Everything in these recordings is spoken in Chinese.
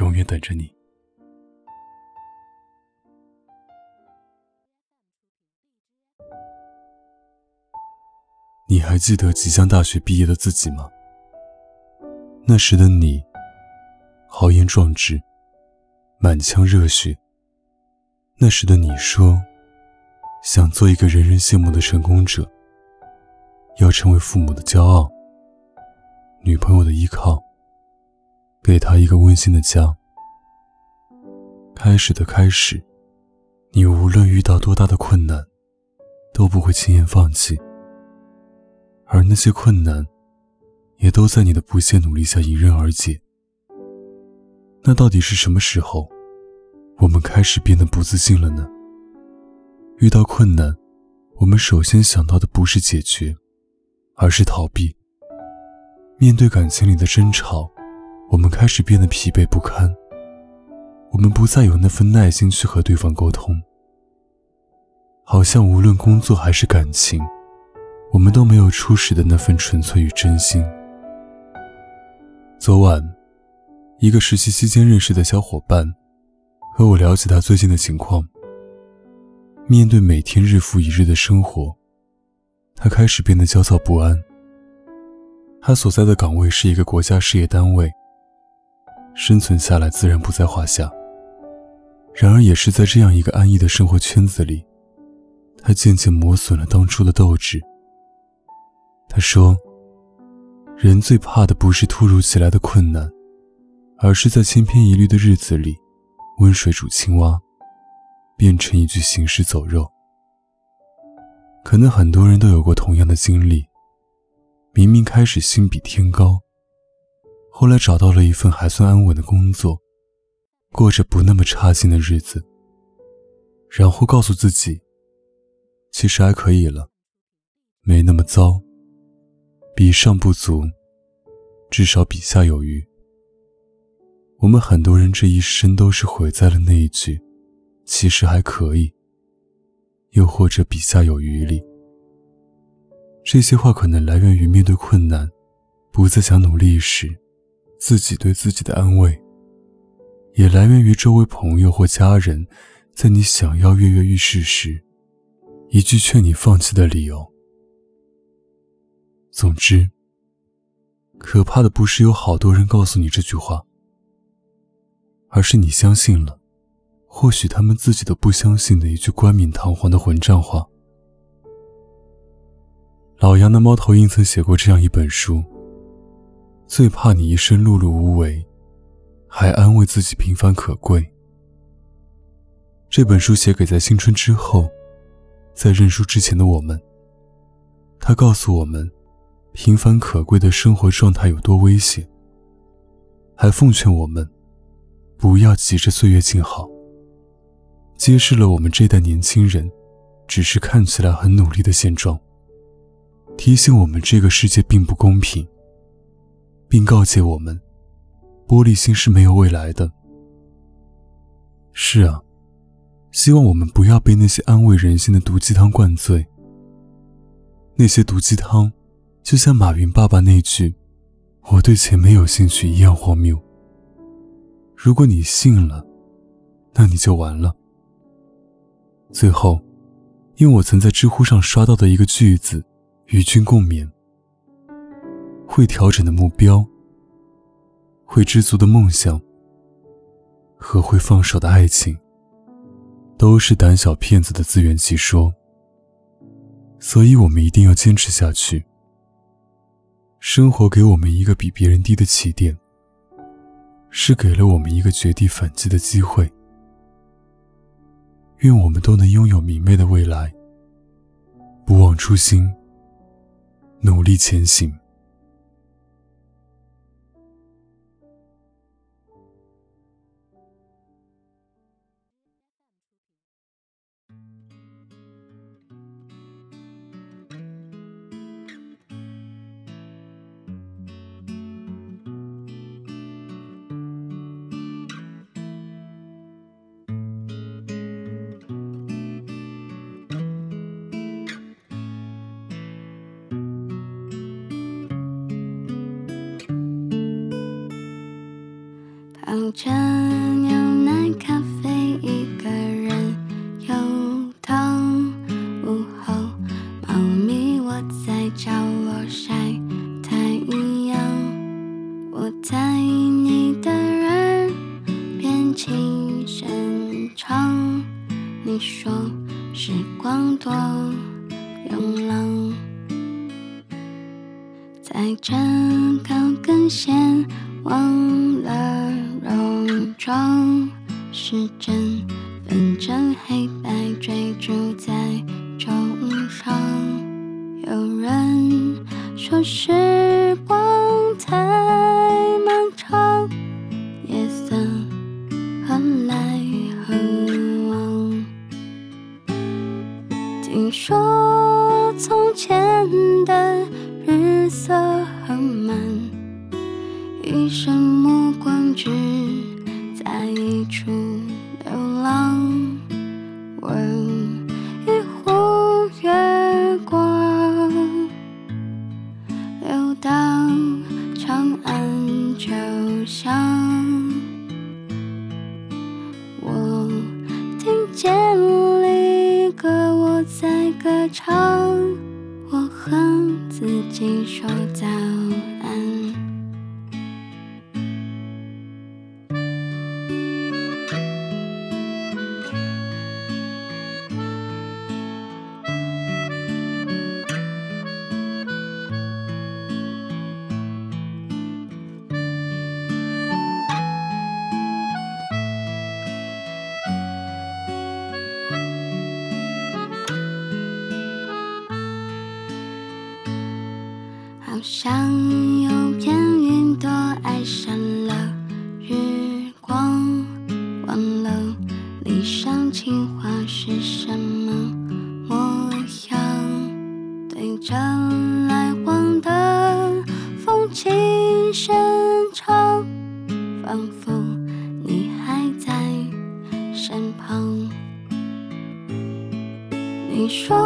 永远等着你。你还记得即将大学毕业的自己吗？那时的你，豪言壮志，满腔热血。那时的你说，想做一个人人羡慕的成功者，要成为父母的骄傲，女朋友的依靠，给他一个温馨的家。开始的开始，你无论遇到多大的困难，都不会轻言放弃。而那些困难，也都在你的不懈努力下迎刃而解。那到底是什么时候，我们开始变得不自信了呢？遇到困难，我们首先想到的不是解决，而是逃避。面对感情里的争吵，我们开始变得疲惫不堪。我们不再有那份耐心去和对方沟通，好像无论工作还是感情。我们都没有初始的那份纯粹与真心。昨晚，一个实习期间认识的小伙伴和我聊起他最近的情况。面对每天日复一日的生活，他开始变得焦躁不安。他所在的岗位是一个国家事业单位，生存下来自然不在话下。然而，也是在这样一个安逸的生活圈子里，他渐渐磨损了当初的斗志。他说：“人最怕的不是突如其来的困难，而是在千篇一律的日子里，温水煮青蛙，变成一具行尸走肉。”可能很多人都有过同样的经历：明明开始心比天高，后来找到了一份还算安稳的工作，过着不那么差劲的日子，然后告诉自己：“其实还可以了，没那么糟。”比上不足，至少比下有余。我们很多人这一生都是毁在了那一句“其实还可以”，又或者“比下有余”里。这些话可能来源于面对困难，不再想努力时，自己对自己的安慰；也来源于周围朋友或家人，在你想要跃跃欲试时，一句劝你放弃的理由。总之，可怕的不是有好多人告诉你这句话，而是你相信了，或许他们自己都不相信的一句冠冕堂皇的混账话。老杨的猫头鹰曾写过这样一本书：最怕你一生碌碌无为，还安慰自己平凡可贵。这本书写给在青春之后，在认输之前的我们。他告诉我们。平凡可贵的生活状态有多危险？还奉劝我们不要急着岁月静好。揭示了我们这代年轻人只是看起来很努力的现状，提醒我们这个世界并不公平，并告诫我们玻璃心是没有未来的。是啊，希望我们不要被那些安慰人心的毒鸡汤灌醉。那些毒鸡汤。就像马云爸爸那句“我对钱没有兴趣”一样荒谬。如果你信了，那你就完了。最后，用我曾在知乎上刷到的一个句子与君共勉：会调整的目标，会知足的梦想，和会放手的爱情，都是胆小骗子的自圆其说。所以，我们一定要坚持下去。生活给我们一个比别人低的起点，是给了我们一个绝地反击的机会。愿我们都能拥有明媚的未来，不忘初心，努力前行。泡着牛奶咖啡，一个人游荡。午后，猫咪窝在角落晒太阳。我在你的耳边轻声唱，你说时光多慵懒，在这高跟鞋。忘了戎装，时针分成黑白，追逐在钟上。有人说时目光只在一处流浪，问一壶月光，流到长安秋香。我听见离歌，我在歌唱，我和自己说像有片云朵爱上了日光，忘了理想情话是什么？模样，对着来往的风轻声唱，仿佛你还在身旁。你说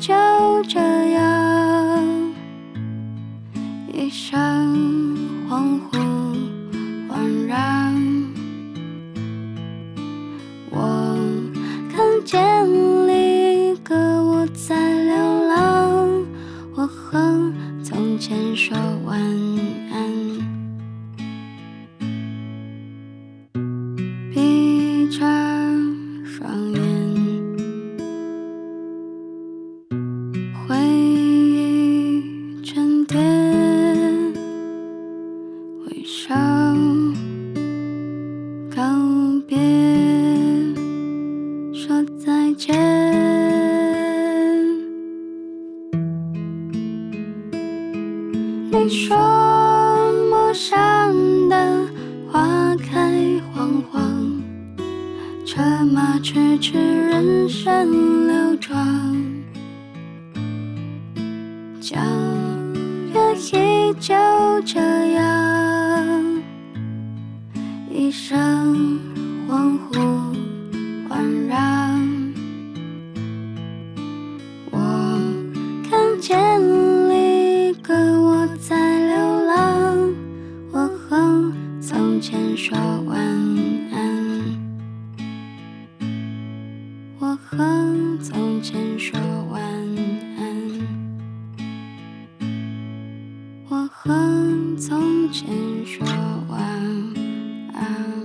依旧车马驰驰，人生流转，和从前说晚安，我和从前说晚安。